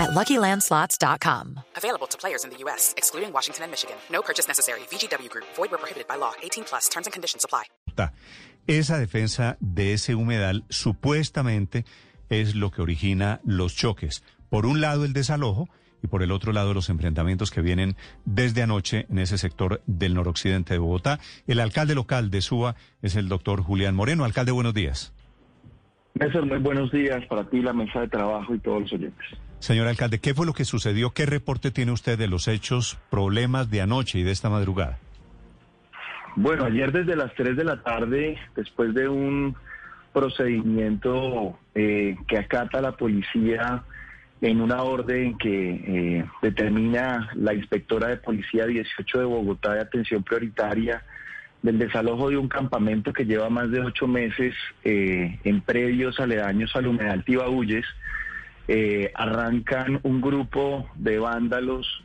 at LuckyLandSlots.com. Available to players in the U.S., excluding Washington and Michigan. No purchase necessary. VGW Group. Void where prohibited by law. 18 plus. Terms and conditions apply. Esa defensa de ese humedal supuestamente es lo que origina los choques. Por un lado el desalojo y por el otro lado los enfrentamientos que vienen desde anoche en ese sector del noroccidente de Bogotá. El alcalde local de Suba es el doctor Julián Moreno. Alcalde, buenos días. Néstor, muy buenos días para ti, la mesa de trabajo y todos los oyentes. Señor alcalde, ¿qué fue lo que sucedió? ¿Qué reporte tiene usted de los hechos, problemas de anoche y de esta madrugada? Bueno, ayer desde las 3 de la tarde, después de un procedimiento eh, que acata la policía en una orden que eh, determina la inspectora de policía 18 de Bogotá de atención prioritaria del desalojo de un campamento que lleva más de ocho meses eh, en predios aledaños al humedal Tibaúyes, eh, arrancan un grupo de vándalos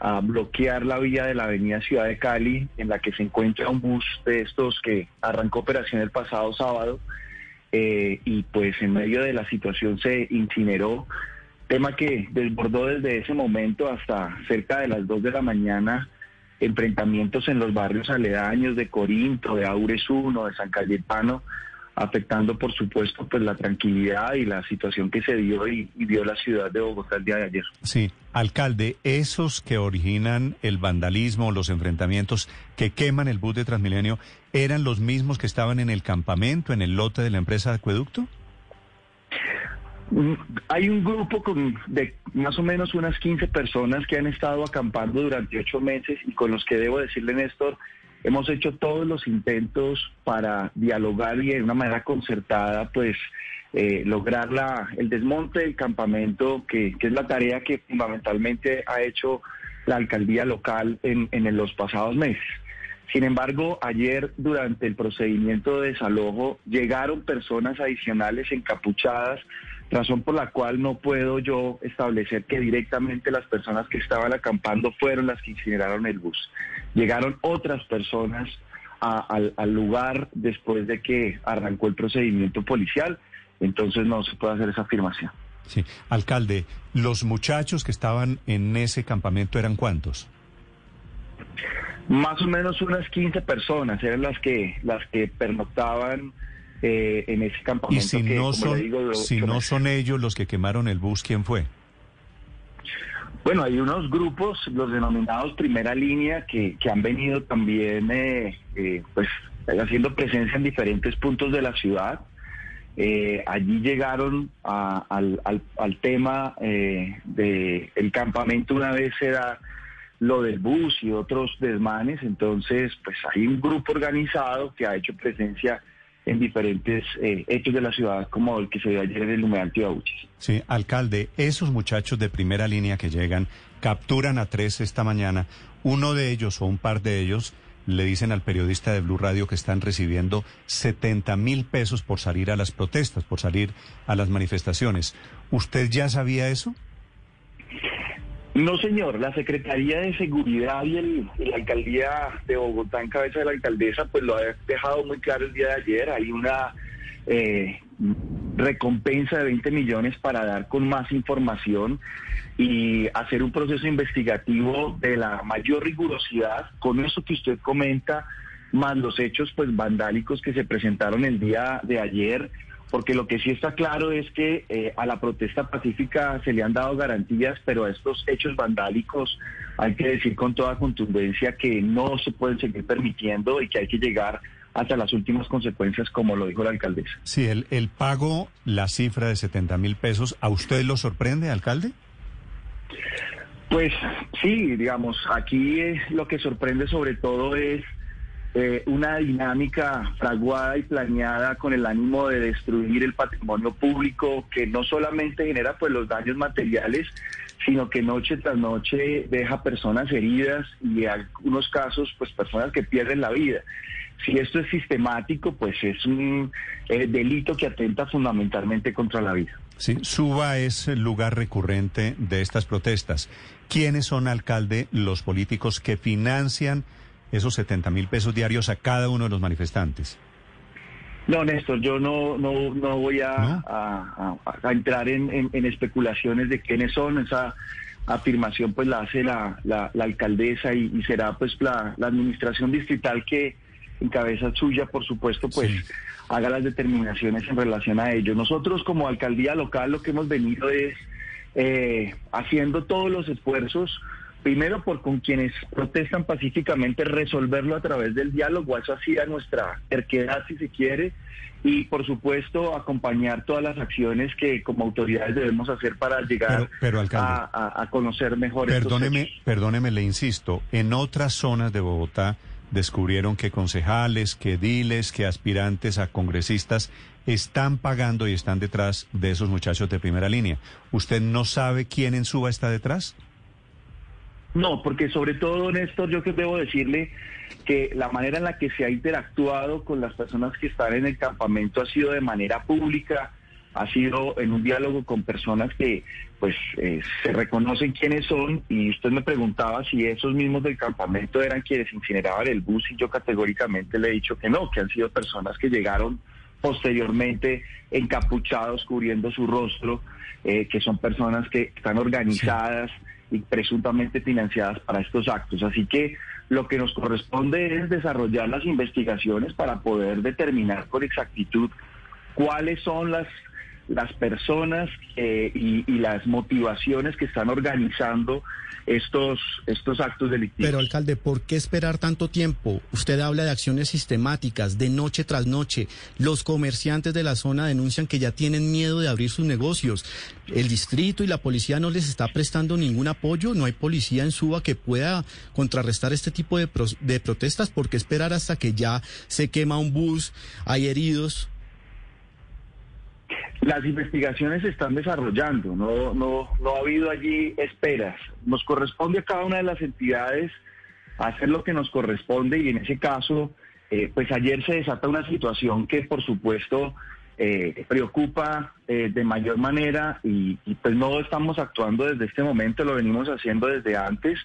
a bloquear la vía de la avenida Ciudad de Cali, en la que se encuentra un bus de estos que arrancó operación el pasado sábado, eh, y pues en medio de la situación se incineró, tema que desbordó desde ese momento hasta cerca de las 2 de la mañana enfrentamientos en los barrios aledaños de Corinto, de Aures 1, de San Cayetano, afectando por supuesto pues la tranquilidad y la situación que se dio y, y dio la ciudad de Bogotá el día de ayer. Sí, alcalde, esos que originan el vandalismo, los enfrentamientos que queman el bus de Transmilenio, ¿eran los mismos que estaban en el campamento, en el lote de la empresa de acueducto? Mm, Hay un grupo con de más o menos unas 15 personas que han estado acampando durante ocho meses y con los que debo decirle, Néstor, hemos hecho todos los intentos para dialogar y de una manera concertada, pues, eh, lograr la, el desmonte del campamento, que, que es la tarea que fundamentalmente ha hecho la alcaldía local en, en los pasados meses. Sin embargo, ayer durante el procedimiento de desalojo llegaron personas adicionales encapuchadas, razón por la cual no puedo yo establecer que directamente las personas que estaban acampando fueron las que incineraron el bus. Llegaron otras personas a- al, al lugar después de que arrancó el procedimiento policial, entonces no se puede hacer esa afirmación. Sí, alcalde, ¿los muchachos que estaban en ese campamento eran cuántos? Más o menos unas 15 personas eran las que las que pernoctaban eh, en ese Y campamento. si que, no son, digo, de si no son ellos los que quemaron el bus, ¿quién fue? Bueno, hay unos grupos, los denominados primera línea, que, que han venido también eh, eh, pues haciendo presencia en diferentes puntos de la ciudad. Eh, allí llegaron a- al, al- al tema eh, del campamento una vez se da lo del bus y otros desmanes, entonces pues hay un grupo organizado que ha hecho presencia en diferentes eh, hechos de la ciudad como el que se dio ayer en el humedal Tibabuchis. Sí, alcalde, esos muchachos de primera línea que llegan, capturan a tres esta mañana. Uno de ellos o un par de ellos le dicen al periodista de Blue Radio que están recibiendo 70 mil pesos por salir a las protestas, por salir a las manifestaciones. ¿Usted ya sabía eso? No, señor. La Secretaría de Seguridad y, el- la Alcaldía de Bogotá, en cabeza de la alcaldesa, pues lo ha dejado muy claro el día de ayer. Hay una eh, recompensa de 20 millones para dar con más información y hacer un proceso investigativo de la mayor rigurosidad con eso que usted comenta, más los hechos pues vandálicos que se presentaron el día de ayer porque lo que sí está claro es que eh, a la protesta pacífica se le han dado garantías, pero a estos hechos vandálicos hay que decir con toda contundencia que no se pueden seguir permitiendo y que hay que llegar hasta las últimas consecuencias, como lo dijo la alcaldesa. Sí, el, el pago, la cifra de 70 mil pesos, ¿a usted lo sorprende, alcalde? Pues sí, digamos, aquí eh, lo que sorprende sobre todo es eh, una dinámica fraguada y planeada con el ánimo de destruir el patrimonio público que no solamente genera pues los daños materiales, sino que noche tras noche deja personas heridas y en algunos casos pues personas que pierden la vida. Si esto es sistemático, pues es un eh, delito que atenta fundamentalmente contra la vida. Sí, Suba es el lugar recurrente de estas protestas. ¿Quiénes son, alcalde, los políticos que financian esos 70 mil pesos diarios a cada uno de los manifestantes? No, Néstor, yo no, no, no voy a, a, entrar en, especulaciones de quiénes son. Esa afirmación pues la hace la, la, alcaldesa y, será pues la, administración distrital que en cabeza suya, por supuesto, pues haga las determinaciones en relación a ello. Nosotros como alcaldía local lo que hemos venido es eh, haciendo todos los esfuerzos primero por con quienes protestan pacíficamente resolverlo a través del diálogo, eso hacía nuestra terquedad si se quiere, y por supuesto acompañar todas las acciones que como autoridades debemos hacer para llegar a, conocer mejor. Perdóneme, perdóneme, le insisto, en otras zonas de Bogotá descubrieron que concejales, que diles, que aspirantes a congresistas están pagando y están detrás de esos muchachos de primera línea. ¿Usted no sabe quién en Suba está detrás? No, porque sobre todo, Néstor, yo que debo decirle que la manera en la que se ha interactuado con las personas que están en el campamento ha sido de manera pública, ha sido en un diálogo con personas que pues eh, se reconocen quiénes son y usted me preguntaba si esos mismos del campamento eran quienes incineraban el bus y yo categóricamente le he dicho que no, que han sido personas que llegaron posteriormente encapuchados cubriendo su rostro, eh, que son personas que están organizadas y presuntamente financiadas para estos actos. Así que lo que nos corresponde es desarrollar las investigaciones para poder determinar con exactitud cuáles son las las personas eh, y, las motivaciones que están organizando estos, estos actos delictivos. Pero, alcalde, ¿por qué esperar tanto tiempo? Usted habla de acciones sistemáticas, de noche tras noche. Los comerciantes de la zona denuncian que ya tienen miedo de abrir sus negocios. El distrito y la policía no les está prestando ningún apoyo. No hay policía en Suba que pueda contrarrestar este tipo de, de protestas. ¿Por qué esperar hasta que ya se quema un bus, hay heridos? Las investigaciones se están desarrollando, no, no, no ha habido allí esperas. Nos corresponde a cada una de las entidades hacer lo que nos corresponde y en ese caso, eh, pues ayer se desata una situación que por supuesto eh, preocupa eh, de mayor manera y, y, pues no estamos actuando desde este momento, lo venimos haciendo desde antes.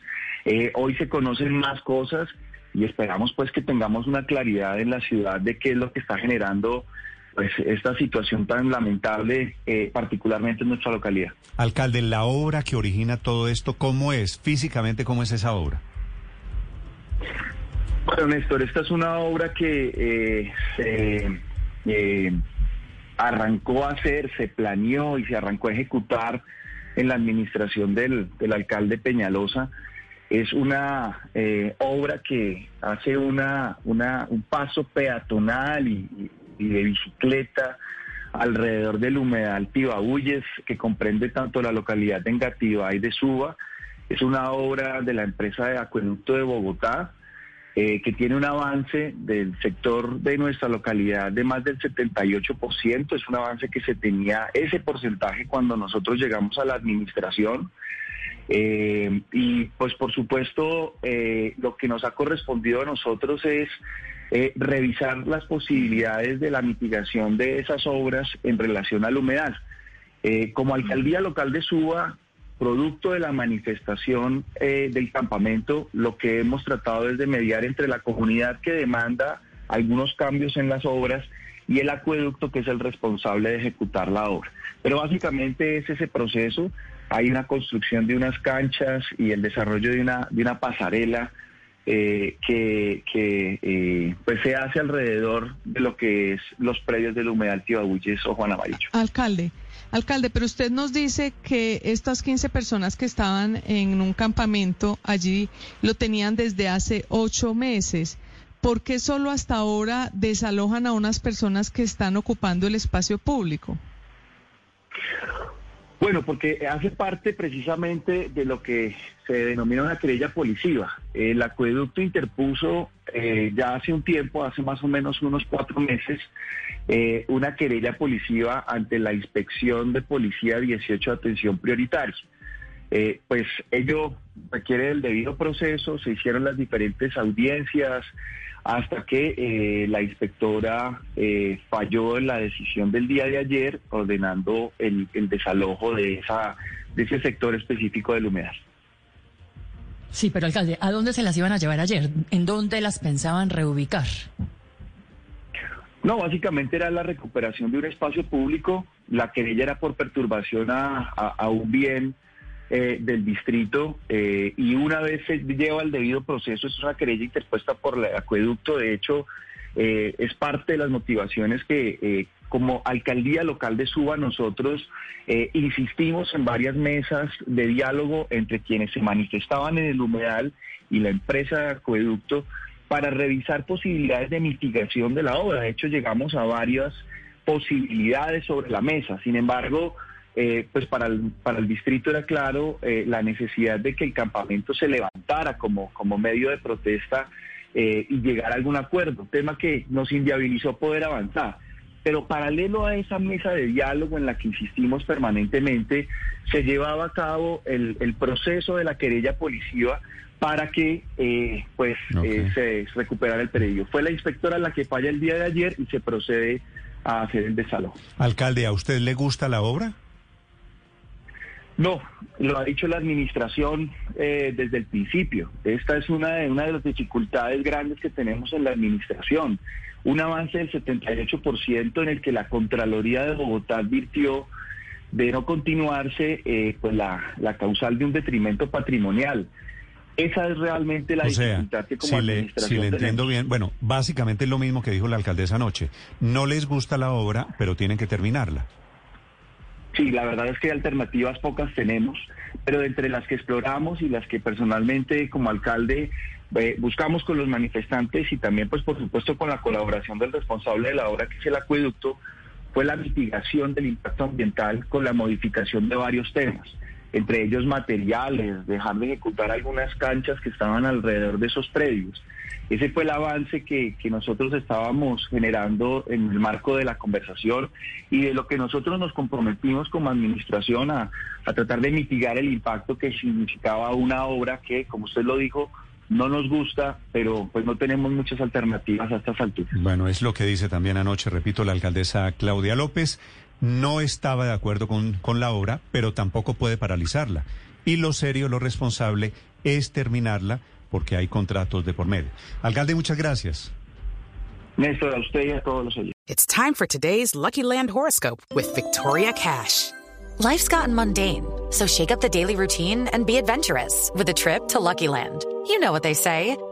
hoy se conocen más cosas y esperamos pues que tengamos una claridad en la ciudad de qué es lo que está generando pues esta situación tan lamentable, eh, particularmente en nuestra localidad. Alcalde, la obra que origina todo esto, ¿cómo es? Físicamente, ¿cómo es esa obra? Bueno, Néstor, esta es una obra que eh, se eh, arrancó a hacer, se planeó y se arrancó a ejecutar en la administración del, del alcalde Peñalosa. Es una obra que hace una, una, un paso peatonal y y de bicicleta alrededor del humedal Tibabuyes, que comprende tanto la localidad de Engativá y de Suba. Es una obra de la empresa de acueducto de Bogotá, eh, que tiene un avance del sector de nuestra localidad de más del 78%. Es un avance que se tenía ese porcentaje cuando nosotros llegamos a la administración. Eh, y pues por supuesto eh, lo que nos ha correspondido a nosotros es eh, revisar las posibilidades de la mitigación de esas obras en relación al humedal. Como alcaldía local de Suba, producto de la manifestación del campamento, lo que hemos tratado es de mediar entre la comunidad que demanda algunos cambios en las obras y el acueducto que es el responsable de ejecutar la obra. Pero básicamente es ese proceso. Hay una construcción de unas canchas y el desarrollo de una, de una pasarela eh, que, eh, pues se hace alrededor de lo que es los predios del humedal Tibabuyes o Juan Amarillo. Alcalde, alcalde, pero usted nos dice que estas 15 personas que estaban en un campamento allí lo tenían desde hace ocho meses. ¿Por qué solo hasta ahora desalojan a unas personas que están ocupando el espacio público? Bueno, porque hace parte precisamente de lo que se denomina una querella policiva. El acueducto interpuso eh, ya hace un tiempo, hace más o menos unos cuatro meses, eh, una querella policiva ante la Inspección de Policía 18 de Atención Prioritaria. Eh, pues ello requiere el debido proceso, se hicieron las diferentes audiencias, hasta que eh, la inspectora eh, falló en la decisión del día de ayer ordenando el, el desalojo de, esa, de ese sector específico del humedal. Sí, pero alcalde, ¿a dónde se las iban a llevar ayer? ¿En dónde las pensaban reubicar? No, básicamente era la recuperación de un espacio público. La querella era por perturbación a, a, un bien eh, del distrito eh, y una vez se lleva el debido proceso, es una querella interpuesta por el acueducto. De hecho, eh, es parte de las motivaciones que como alcaldía local de Suba nosotros insistimos en varias mesas de diálogo entre quienes se manifestaban en el humedal y la empresa de acueducto para revisar posibilidades de mitigación de la obra. De hecho, llegamos a varias posibilidades sobre la mesa. Sin embargo, eh, pues para el, para el distrito era claro eh, la necesidad de que el campamento se levantara como, como medio de protesta eh, y llegar a algún acuerdo, tema que nos inviabilizó poder avanzar. Pero paralelo a esa mesa de diálogo en la que insistimos permanentemente, se llevaba a cabo el, el proceso de la querella policía para que eh, pues eh, se recuperara el predio. Fue la inspectora la que falla el día de ayer y se procede a hacer el desalojo. Alcalde, ¿a usted le gusta la obra? No, lo ha dicho la administración eh, desde el principio. Esta es una de, una de las dificultades grandes que tenemos en la administración. Un avance del 78% en el que la Contraloría de Bogotá advirtió de no continuarse pues la, la causal de un detrimento patrimonial. Esa es realmente la dificultad que como si le, si le entiendo bien, bueno, básicamente es lo mismo que dijo la alcaldesa anoche. No les gusta la obra, pero tienen que terminarla. Sí, la verdad es que alternativas pocas tenemos, pero entre las que exploramos y las que personalmente como alcalde eh, buscamos con los manifestantes y también pues por supuesto con la colaboración del responsable de la obra que es el acueducto, fue la mitigación del impacto ambiental con la modificación de varios temas entre ellos materiales, dejar de ejecutar algunas canchas que estaban alrededor de esos predios. Ese fue el avance que, nosotros estábamos generando en el marco de la conversación y de lo que nosotros nos comprometimos como administración a, a tratar de mitigar el impacto que significaba una obra que, como usted lo dijo, no nos gusta, pero pues no tenemos muchas alternativas a estas alturas. Bueno, es lo que dice también anoche, repito, la alcaldesa Claudia López no estaba de acuerdo con, con la obra, pero tampoco puede paralizarla. Y lo serio, lo responsable es terminarla porque hay contratos de por medio. Alcalde, muchas gracias. Néstor, a usted y a todos los oyentes. It's time for today's Lucky Land horoscope with Victoria Cash. Life's gotten mundane, so shake up the daily routine and be adventurous with a trip to Lucky Land. You know what they say.